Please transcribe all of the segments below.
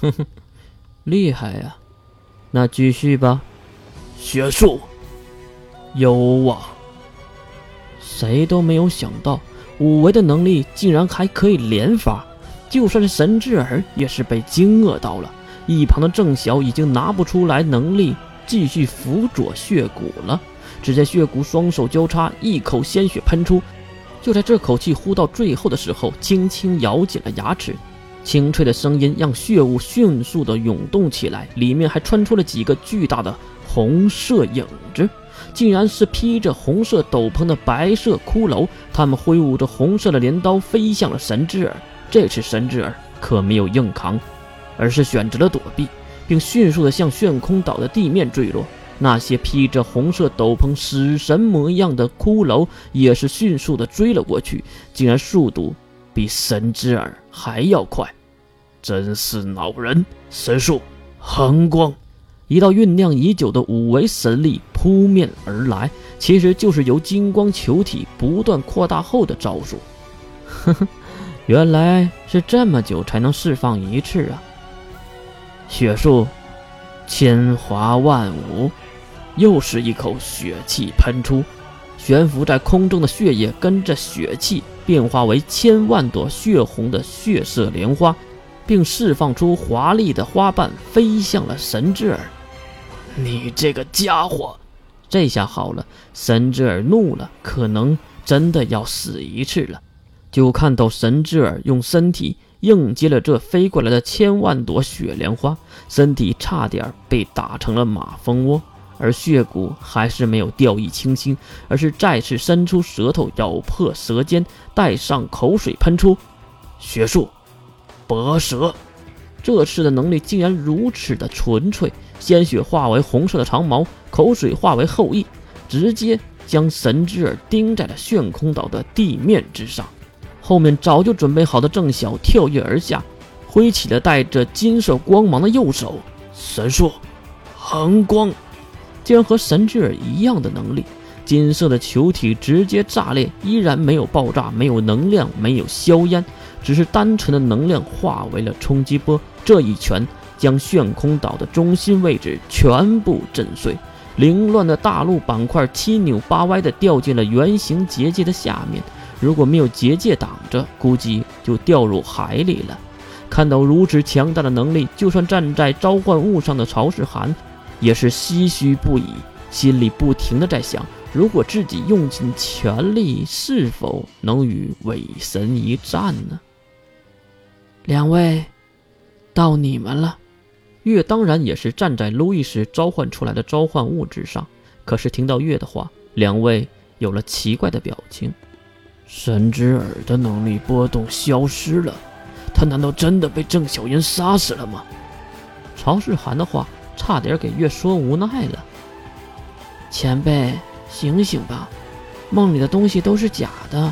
哼哼，厉害呀！那继续吧。血术，有啊！谁都没有想到，五维的能力竟然还可以连发。就算是神之耳，也是被惊愕到了。一旁的郑晓已经拿不出来能力继续辅佐血骨了。只见血骨双手交叉，一口鲜血喷出。就在这口气呼到最后的时候，轻轻咬紧了牙齿。清脆的声音让血雾迅速的涌动起来，里面还穿出了几个巨大的红色影子，竟然是披着红色斗篷的白色骷髅。他们挥舞着红色的镰刀，飞向了神之耳。这次神之耳可没有硬扛，而是选择了躲避，并迅速的向炫空岛的地面坠落。那些披着红色斗篷、死神模样的骷髅也是迅速的追了过去，竟然速度比神之耳还要快，真是恼人！神术恒光，一道酝酿已久的五维神力扑面而来，其实就是由金光球体不断扩大后的招数。呵呵，原来是这么久才能释放一次啊！血术千华万舞。又是一口血气喷出，悬浮在空中的血液跟着血气变化为千万朵血红的血色莲花，并释放出华丽的花瓣，飞向了神之耳。你这个家伙！这下好了，神之耳怒了，可能真的要死一次了。就看到神之耳用身体应接了这飞过来的千万朵雪莲花，身体差点被打成了马蜂窝。而血骨还是没有掉以轻心，而是再次伸出舌头咬破舌尖，带上口水喷出。血术，拔舌。这次的能力竟然如此的纯粹，鲜血化为红色的长矛，口水化为后羿，直接将神之耳钉在了炫空岛的地面之上。后面早就准备好的郑晓跳跃而下，挥起了带着金色光芒的右手。神术，恒光。竟然和神之耳一样的能力，金色的球体直接炸裂，依然没有爆炸，没有能量，没有硝烟，只是单纯的能量化为了冲击波。这一拳将炫空岛的中心位置全部震碎，凌乱的大陆板块七扭八歪的掉进了圆形结界的下面。如果没有结界挡着，估计就掉入海里了。看到如此强大的能力，就算站在召唤物上的曹世涵。也是唏嘘不已，心里不停的在想：如果自己用尽全力，是否能与伪神一战呢？两位，到你们了。月当然也是站在路易斯召唤出来的召唤物之上，可是听到月的话，两位有了奇怪的表情。神之耳的能力波动消失了，他难道真的被郑小云杀死了吗？曹世涵的话。差点给月说无奈了。前辈，醒醒吧，梦里的东西都是假的。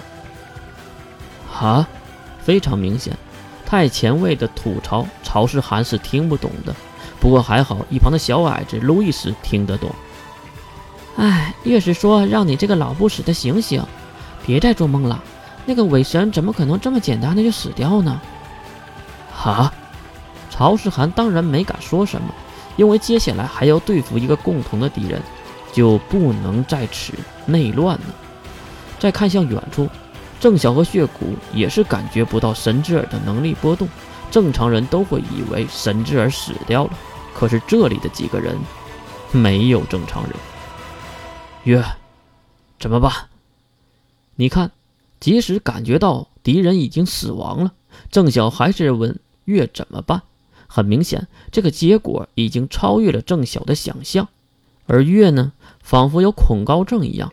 啊，非常明显，太前卫的吐槽，曹世涵是听不懂的。不过还好，一旁的小矮子路易斯听得懂。哎，越是说让你这个老不死的醒醒，别再做梦了。那个伪神怎么可能这么简单的就死掉呢？啊，曹世涵当然没敢说什么。因为接下来还要对付一个共同的敌人，就不能在此内乱了。再看向远处，郑晓和血骨也是感觉不到神之耳的能力波动。正常人都会以为神之耳死掉了，可是这里的几个人没有正常人。月，怎么办？你看，即使感觉到敌人已经死亡了，郑晓还是问月怎么办。很明显，这个结果已经超越了郑晓的想象。而月呢，仿佛有恐高症一样，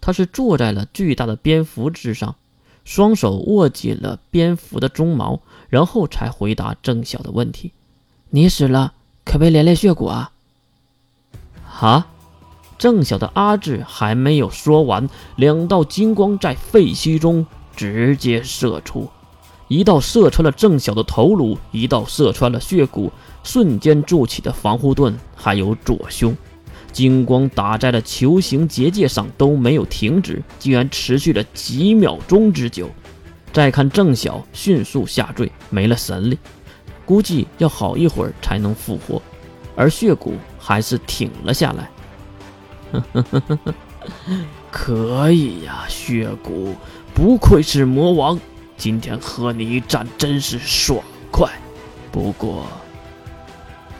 他是坐在了巨大的蝙蝠之上，双手握紧了蝙蝠的鬃毛，然后才回答郑晓的问题：“你死了，可别连累血骨啊！”啊！郑晓的阿志还没有说完，两道金光在废墟中直接射出。一道射穿了郑晓的头颅，一道射穿了血骨，瞬间筑起的防护盾还有左胸，金光打在了球形结界上都没有停止，竟然持续了几秒钟之久。再看郑晓迅速下坠，没了神力，估计要好一会儿才能复活，而血骨还是挺了下来。可以呀，血骨，不愧是魔王，今天和你一战真是爽快。不过，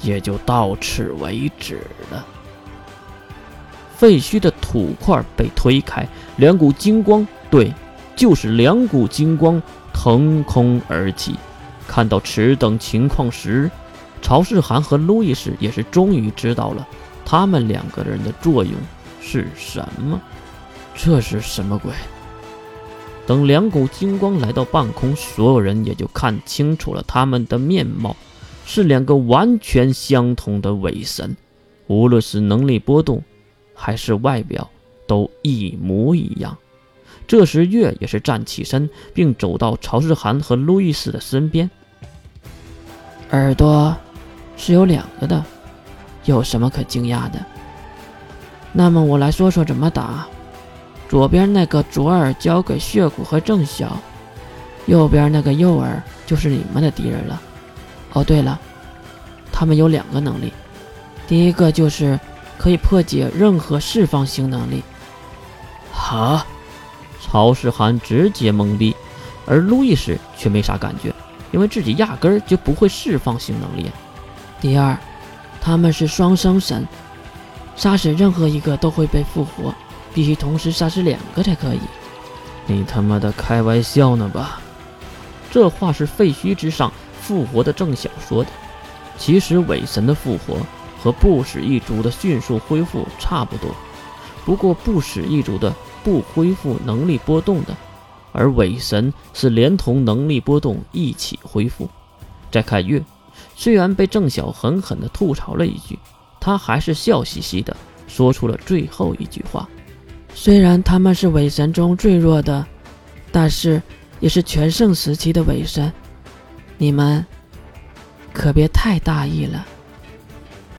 也就到此为止了。废墟的土块被推开，两股金光，对，就是两股金光腾空而起。看到此等情况时，曹世涵和路易斯也是终于知道了他们两个人的作用是什么。这是什么鬼？等两股金光来到半空，所有人也就看清楚了他们的面貌，是两个完全相同的伪神，无论是能力波动，还是外表，都一模一样。这时，月也是站起身，并走到曹世涵和路易斯的身边。耳朵是有两个的，有什么可惊讶的？那么我来说说怎么打。左边那个左耳交给血骨和郑晓，右边那个右耳就是你们的敌人了。哦，对了，他们有两个能力，第一个就是可以破解任何释放型能力。哈，曹世涵直接懵逼，而路易斯却没啥感觉，因为自己压根儿就不会释放型能力。第二，他们是双生神，杀死任何一个都会被复活。必须同时杀死两个才可以。你他妈的开玩笑呢吧？这话是废墟之上复活的郑晓说的。其实伪神的复活和不死一族的迅速恢复差不多，不过不死一族的不恢复能力波动的，而伪神是连同能力波动一起恢复。再看月，虽然被郑晓狠狠地吐槽了一句，他还是笑嘻嘻的说出了最后一句话。虽然他们是伪神中最弱的，但是也是全盛时期的伪神。你们可别太大意了。